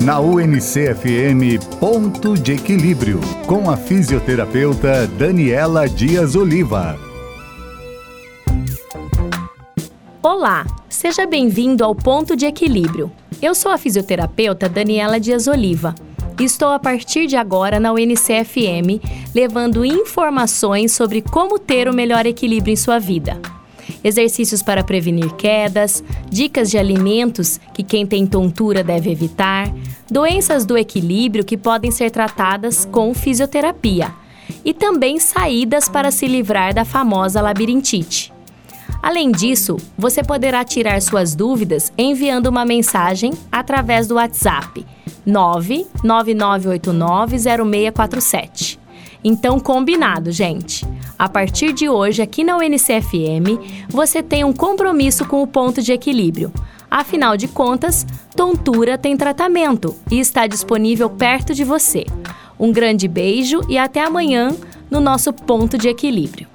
Na UNCFM Ponto de Equilíbrio, com a fisioterapeuta Daniela Dias Oliva. Olá, seja bem-vindo ao Ponto de Equilíbrio. Eu sou a fisioterapeuta Daniela Dias Oliva. Estou a partir de agora na UNCFM, levando informações sobre como ter o melhor equilíbrio em sua vida exercícios para prevenir quedas, dicas de alimentos que quem tem tontura deve evitar, doenças do equilíbrio que podem ser tratadas com fisioterapia e também saídas para se livrar da famosa labirintite. Além disso, você poderá tirar suas dúvidas enviando uma mensagem através do WhatsApp 999890647. Então, combinado, gente. A partir de hoje, aqui na UNCFM, você tem um compromisso com o ponto de equilíbrio. Afinal de contas, tontura tem tratamento e está disponível perto de você. Um grande beijo e até amanhã no nosso ponto de equilíbrio.